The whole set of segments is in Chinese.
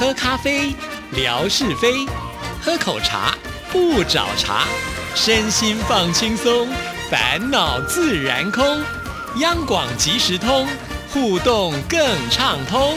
喝咖啡，聊是非；喝口茶，不找茬。身心放轻松，烦恼自然空。央广即时通，互动更畅通。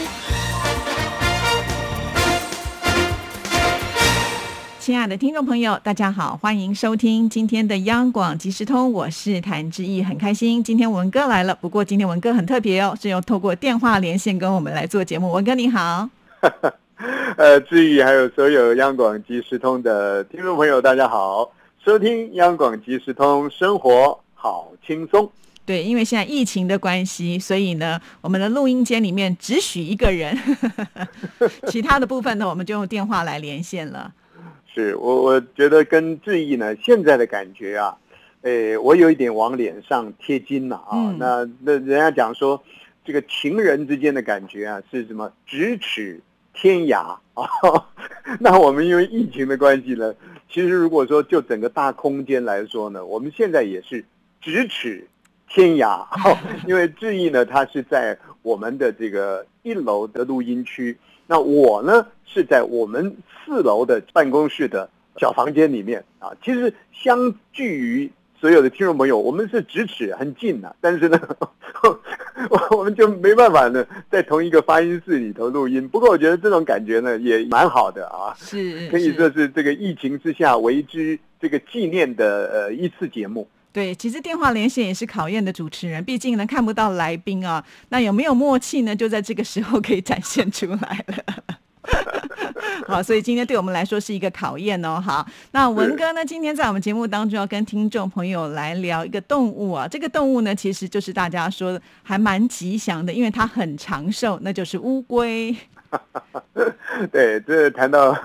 亲爱的听众朋友，大家好，欢迎收听今天的央广即时通，我是谭志毅，很开心今天文哥来了。不过今天文哥很特别哦，是用透过电话连线跟我们来做节目。文哥你好。呃，志毅还有所有央广即时通的听众朋友，大家好，收听央广即时通，生活好轻松。对，因为现在疫情的关系，所以呢，我们的录音间里面只许一个人，其他的部分呢，我们就用电话来连线了。是我，我觉得跟志毅呢，现在的感觉啊，诶，我有一点往脸上贴金了啊。那那人家讲说，这个情人之间的感觉啊，是什么？咫尺天涯啊。那我们因为疫情的关系呢，其实如果说就整个大空间来说呢，我们现在也是咫尺天涯。因为志毅呢，他是在我们的这个一楼的录音区。那我呢是在我们四楼的办公室的小房间里面啊，其实相距于所有的听众朋友，我们是咫尺很近的，但是呢，我 我们就没办法呢在同一个发音室里头录音。不过我觉得这种感觉呢也蛮好的啊，是可以说是这个疫情之下为之这个纪念的呃一次节目。对，其实电话连线也是考验的主持人，毕竟呢看不到来宾啊，那有没有默契呢？就在这个时候可以展现出来了。好，所以今天对我们来说是一个考验哦。好，那文哥呢，今天在我们节目当中要跟听众朋友来聊一个动物啊，这个动物呢其实就是大家说的还蛮吉祥的，因为它很长寿，那就是乌龟。对，这谈到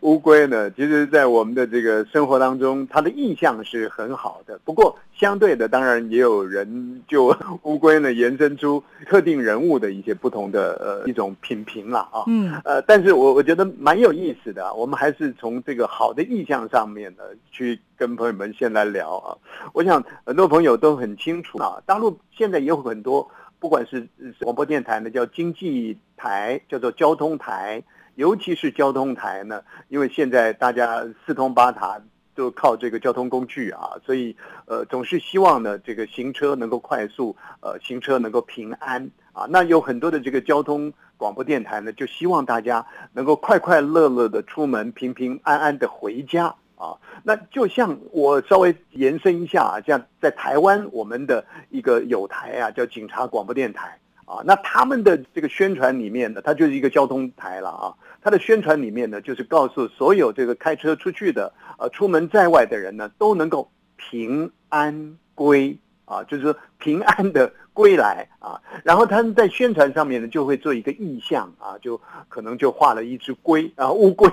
乌龟呢，其实，在我们的这个生活当中，它的印象是很好的。不过，相对的，当然也有人就乌龟呢延伸出特定人物的一些不同的呃一种品评了啊。嗯。呃，但是我我觉得蛮有意思的，啊我们还是从这个好的意象上面呢，去跟朋友们先来聊啊。我想很多朋友都很清楚啊，大陆现在也有很多。不管是广播电台呢，叫经济台，叫做交通台，尤其是交通台呢，因为现在大家四通八达都靠这个交通工具啊，所以呃总是希望呢这个行车能够快速，呃行车能够平安啊。那有很多的这个交通广播电台呢，就希望大家能够快快乐乐的出门，平平安安的回家。啊，那就像我稍微延伸一下啊，像在台湾我们的一个有台啊，叫警察广播电台啊，那他们的这个宣传里面呢，它就是一个交通台了啊，它的宣传里面呢，就是告诉所有这个开车出去的呃出门在外的人呢，都能够平安归啊，就是说平安的归来啊，然后他们在宣传上面呢，就会做一个意象啊，就可能就画了一只龟啊，乌龟，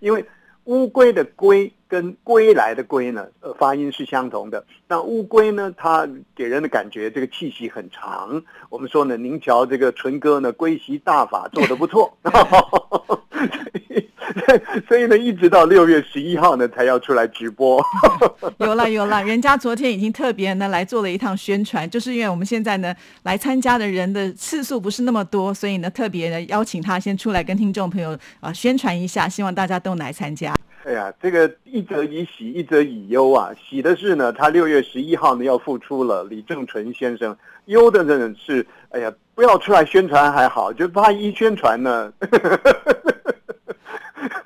因为。乌龟的“龟”跟“归来”的“归”呢，呃，发音是相同的。那乌龟呢，它给人的感觉这个气息很长。我们说呢，您瞧这个纯哥呢，龟息大法做的不错。所以呢，一直到六月十一号呢，才要出来直播。有了有了，人家昨天已经特别呢来做了一趟宣传，就是因为我们现在呢来参加的人的次数不是那么多，所以呢特别的邀请他先出来跟听众朋友啊宣传一下，希望大家都来参加。哎呀，这个一则以喜，一则以忧啊。喜的是呢，他六月十一号呢要复出了，李正淳先生。忧的呢是，哎呀，不要出来宣传还好，就怕一宣传呢。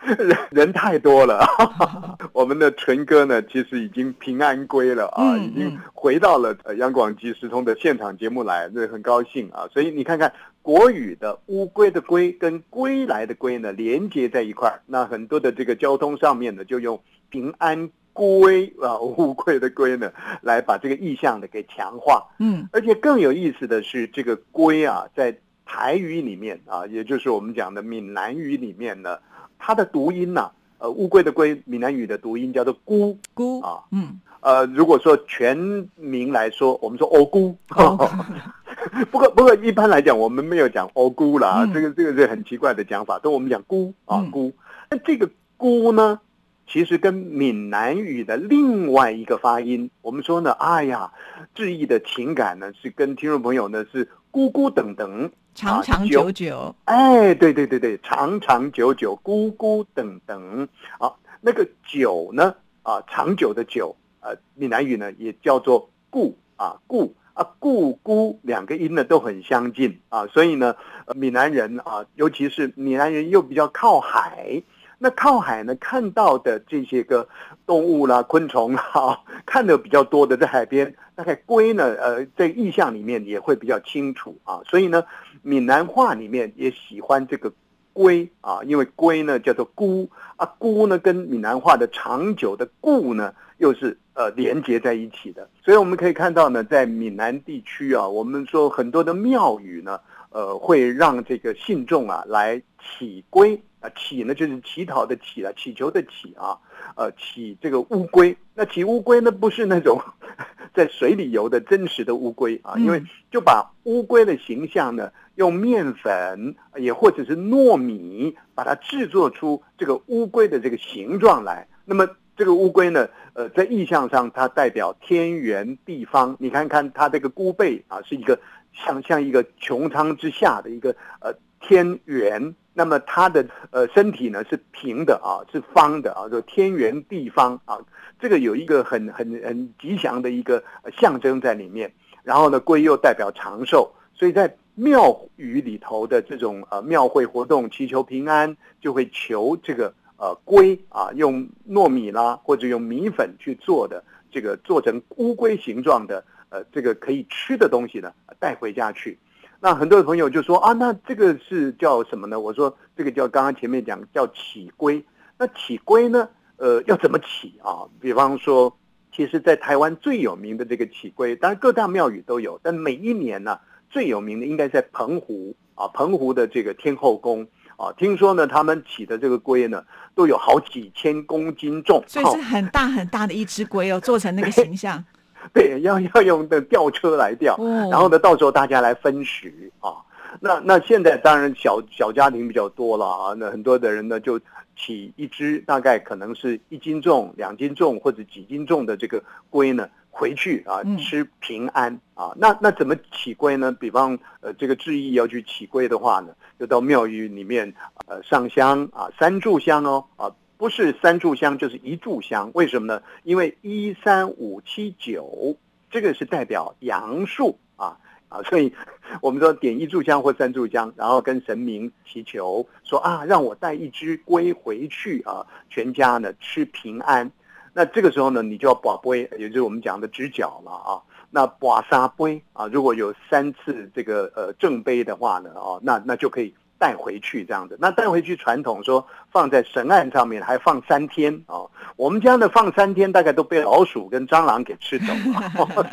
人 人太多了，我们的纯哥呢，其实已经平安归了啊，已经回到了央广即时通的现场节目来，那很高兴啊。所以你看看国语的乌龟的龟跟归来的归呢，连接在一块儿，那很多的这个交通上面呢，就用平安归啊 乌龟的龟呢，来把这个意象的给强化。嗯，而且更有意思的是，这个龟啊，在台语里面啊，也就是我们讲的闽南语里面呢。它的读音呢？呃，乌龟的龟，闽南语的读音叫做“咕咕”啊，嗯，呃，如果说全名来说，我们说“哦咕”，不过不过一般来讲，我们没有讲“哦咕”啦，这个这个是很奇怪的讲法，都我们讲“咕”啊“咕”。那这个“咕”呢，其实跟闽南语的另外一个发音，我们说呢，哎呀，致意的情感呢，是跟听众朋友呢是咕咕等等，长长久久。哎，对对对对，长长久久，咕咕等等。啊，那个久呢，啊，长久的久，呃，闽南语呢也叫做固啊固。啊，故姑两个音呢都很相近啊，所以呢，闽南人啊，尤其是闽南人又比较靠海，那靠海呢看到的这些个动物啦、昆虫啦，看的比较多的在海边，大概龟呢，呃，在意象里面也会比较清楚啊，所以呢，闽南话里面也喜欢这个龟啊，因为龟呢叫做姑啊，姑呢跟闽南话的长久的固呢。又是呃连接在一起的，所以我们可以看到呢，在闽南地区啊，我们说很多的庙宇呢，呃，会让这个信众啊来祈龟啊，祈呢就是乞讨的乞啊，乞求的乞啊，呃，乞这个乌龟。那乞乌龟呢，不是那种 在水里游的真实的乌龟啊，因为就把乌龟的形象呢，用面粉也或者是糯米，把它制作出这个乌龟的这个形状来，那么。这个乌龟呢，呃，在意象上它代表天圆地方。你看看它这个龟背啊，是一个像像一个穹苍之下的一个呃天圆。那么它的呃身体呢是平的啊，是方的啊，就天圆地方啊。这个有一个很很很吉祥的一个象征在里面。然后呢，龟又代表长寿，所以在庙宇里头的这种呃庙会活动，祈求平安，就会求这个。呃，龟啊，用糯米啦，或者用米粉去做的这个做成乌龟形状的，呃，这个可以吃的东西呢，带回家去。那很多的朋友就说啊，那这个是叫什么呢？我说这个叫刚刚前面讲叫起龟。那起龟呢，呃，要怎么起啊？比方说，其实，在台湾最有名的这个起龟，当然各大庙宇都有，但每一年呢，最有名的应该在澎湖啊，澎湖的这个天后宫。啊，听说呢，他们起的这个龟呢，都有好几千公斤重，所以是很大很大的一只龟哦，做成那个形象。对，要要用的吊车来吊，然后呢，到时候大家来分食啊。那那现在当然小小家庭比较多了啊，那很多的人呢就起一只，大概可能是一斤重、两斤重或者几斤重的这个龟呢。回去啊，吃平安啊，那那怎么起龟呢？比方呃，这个志毅要去起龟的话呢，就到庙宇里面呃上香啊，三炷香哦啊，不是三炷香就是一炷香，为什么呢？因为一三五七九这个是代表阳数啊啊，所以 我们说点一炷香或三炷香，然后跟神明祈求说啊，让我带一只龟回去啊，全家呢吃平安。那这个时候呢，你就要把杯，也就是我们讲的直角了啊。那把沙杯啊，如果有三次这个呃正杯的话呢，哦，那那就可以带回去这样子。那带回去传统说放在神案上面，还放三天啊。我们家的放三天，大概都被老鼠跟蟑螂给吃走了。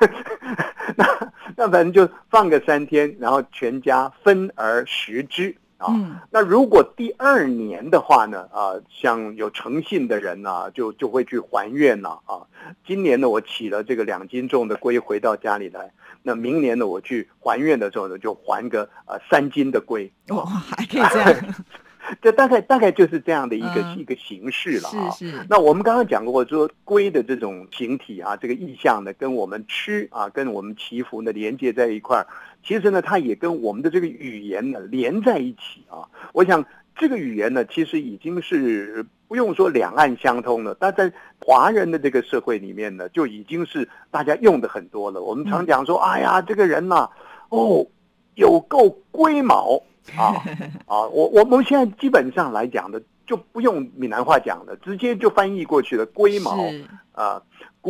那那反正就放个三天，然后全家分而食之。啊，那如果第二年的话呢？啊，像有诚信的人呢，就就会去还愿了啊。今年呢，我起了这个两斤重的龟回到家里来，那明年呢，我去还愿的时候呢，就还个呃三斤的龟。哇，还可以这样。这大概大概就是这样的一个一个形式了啊。是是。那我们刚刚讲过说龟的这种形体啊，这个意象呢，跟我们吃啊，跟我们祈福呢连接在一块儿。其实呢，它也跟我们的这个语言呢连在一起啊。我想这个语言呢，其实已经是不用说两岸相通了，但在华人的这个社会里面呢，就已经是大家用的很多了。我们常讲说，哎呀，这个人呐，哦，有够龟毛。啊啊！我我们现在基本上来讲的，就不用闽南话讲了，直接就翻译过去了。龟毛啊，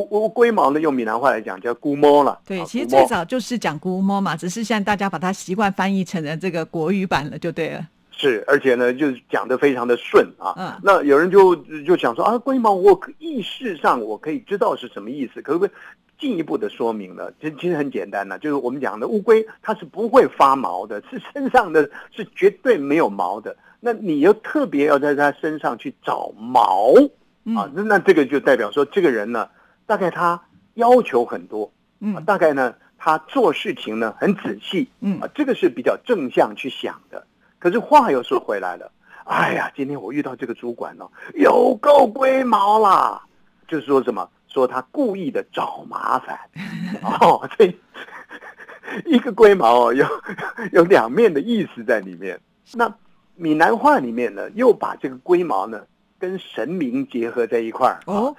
龟龟毛呢，用闽南话来讲叫龟毛了。对，其实最早就是讲龟毛嘛，只是现在大家把它习惯翻译成了这个国语版了，就对了。是，而且呢，就是讲的非常的顺啊。嗯。那有人就就想说啊，龟毛，我意识上我可以知道是什么意思，可不可以？进一步的说明呢，其实其实很简单呢，就是我们讲的乌龟，它是不会发毛的，是身上的是绝对没有毛的。那你又特别要在它身上去找毛啊？那那这个就代表说，这个人呢，大概他要求很多，嗯，大概呢，他做事情呢很仔细，嗯。啊，这个是比较正向去想的。可是话又说回来了哎呀，今天我遇到这个主管哦，有够龟毛啦，就是说什么，说他故意的找麻烦，哦，这 一个龟毛哦，有有两面的意思在里面。那闽南话里面呢，又把这个龟毛呢跟神明结合在一块儿哦，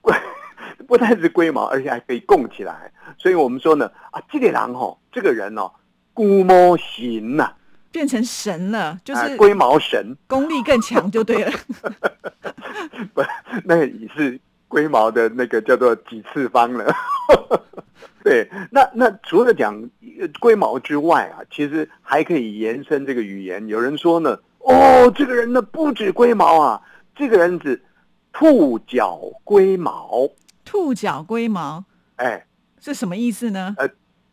龟不但是龟毛，而且还可以供起来。所以我们说呢，啊，这个人哦，这个人哦，龟毛行呐、变成神了，就是啊龟毛神，功力更强就对了。不，那个也是龟毛的那个叫做几次方了。对，那那除了讲呃龟毛之外啊，其实还可以延伸这个语言。有人说呢，哦，这个人呢不止龟毛啊，这个人是兔脚龟毛。兔脚龟毛哎，是什么意思呢？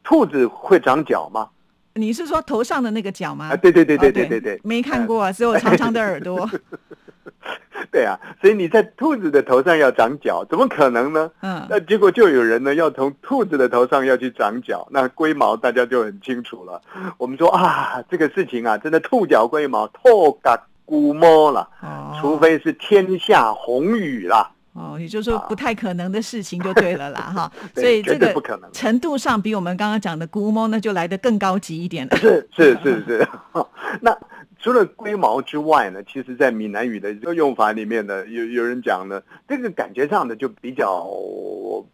兔子会长脚吗？你是说头上的那个角吗？啊，对对对对哦对对对，没看过啊，只有长长的耳朵。对啊，所以你在兔子的头上要长角，怎么可能呢？嗯，那结果就有人呢要从兔子的头上要去长角，那龟毛大家就很清楚了。我们说啊，这个事情啊，真的兔角龟毛，透嘎咕摸了，哦，除非是天下红雨啦。哦，也就是说不太可能的事情就对了啦，哈。对所以这个程度上比我们刚刚讲的估摸呢就来得更高级一点了。是是是是，那除了龟毛之外呢，其实，在闽南语的用法里面呢，有有人讲呢，这个感觉上呢就比较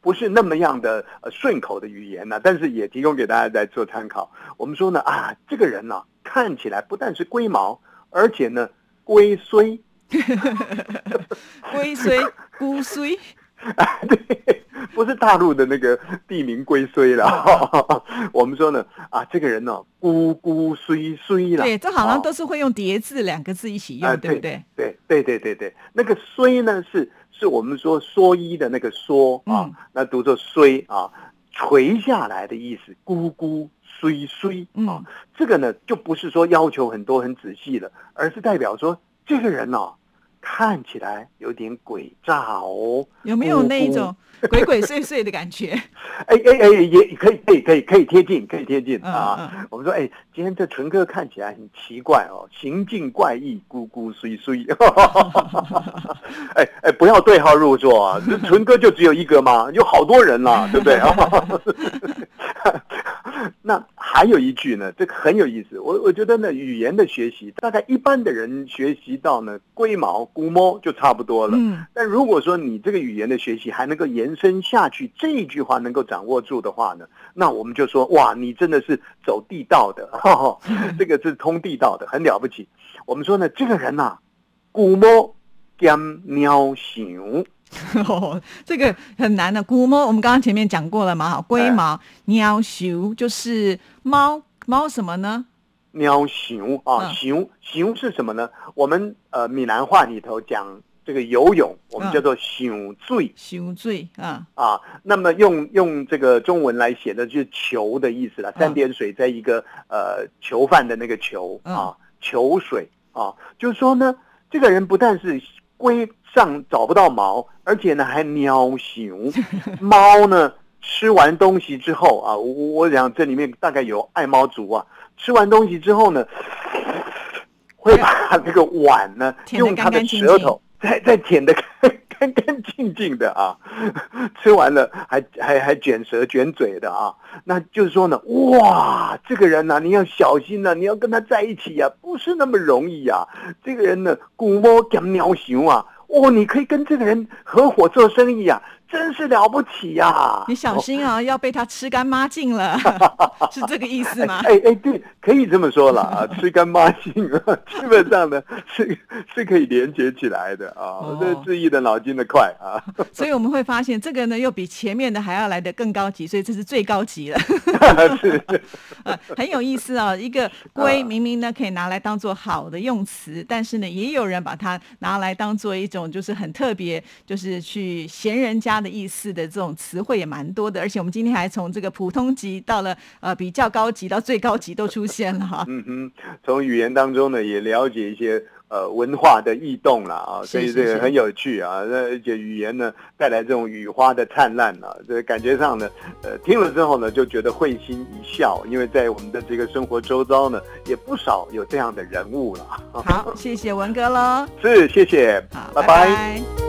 不是那么样的呃顺口的语言呢、但是也提供给大家来做参考。我们说呢啊，这个人呢、看起来不但是龟毛，而且呢龟虽。龟虽 龟虽，对，不是大陆的那个地名龟虽了。我们说呢，啊，这个人呢、咕咕虽虽了。对，这好像哦都是会用叠字两个字一起用，啊对不对？对对对对对，那个虽呢是是我们说蓑衣的那个蓑啊，嗯那读作虽啊，垂下来的意思，咕咕虽虽啊，嗯这个呢就不是说要求很多很仔细了，而是代表说这个人哦。看起来有点诡诈哦，有没有那一种鬼鬼祟祟的感觉？哎哎哎，也可以可以可以可以贴近，可以贴近嗯啊。嗯我们说，哎，今天这纯哥看起来很奇怪哦，行径怪异，咕咕祟祟。哎哎，不要对号入座啊！这纯哥就只有一个吗？有好多人啦，对不对？那还有一句呢，这个很有意思。我我觉得呢，语言的学习，大概一般的人学习到呢龟毛、估摸就差不多了。嗯，但如果说你这个语言的学习还能够延伸下去，这一句话能够掌握住的话呢，那我们就说哇，你真的是走地道的，这个是通地道的，很了不起。我们说呢，这个人呐、啊，古摸兼喵熊，哦，这个很难的。估摸我们刚刚前面讲过了嘛，哈，龟毛、喵熊就是猫猫什么呢？喵熊啊，嗯熊熊是什么呢？我们呃闽南话里头讲这个游泳，我们嗯叫做熊醉。熊醉啊，啊，那么用用这个中文来写的就是囚的意思了，嗯三点水在一个呃囚犯的那个囚嗯。啊，囚水啊，就是说呢，这个人不但是龟上找不到毛，而且呢还喵熊，猫呢吃完东西之后啊，我我想这里面大概有爱猫族啊，吃完东西之后呢，会把这个碗呢用它的舌头再再舔的干干净净的啊，吃完了还还还卷舌卷嘴的啊，那就是说呢，哇，这个人呢、你要小心呐、你要跟他在一起呀、不是那么容易呀、这个人呢，古摸讲喵熊啊，哦，你可以跟这个人合伙做生意啊，真是了不起呀、你小心啊，要被他吃干抹净了，是这个意思吗？哎哎，对，可以这么说了啊，吃干抹净了，基本上呢是是可以连接起来的啊哦，这治愈的脑筋的快啊，所以我们会发现，这个呢又比前面的还要来得更高级，所以这是最高级了。是。啊，很有意思啊、一个龟啊明明呢可以拿来当做好的用词，但是呢，也有人把它拿来当做一种就是很特别，就是去嫌人家的意思的这种词汇也蛮多的。而且我们今天还从这个普通级到了呃比较高级到最高级都出现了哈。嗯哼，从语言当中呢，也了解一些呃文化的异动了啊，所以这个很有趣啊。那而且语言呢带来这种雨花的灿烂啊，这感觉上呢，呃听了之后呢就觉得会心一笑，因为在我们的这个生活周遭呢也不少有这样的人物了。好，谢谢文哥喽。是，谢谢，好，拜拜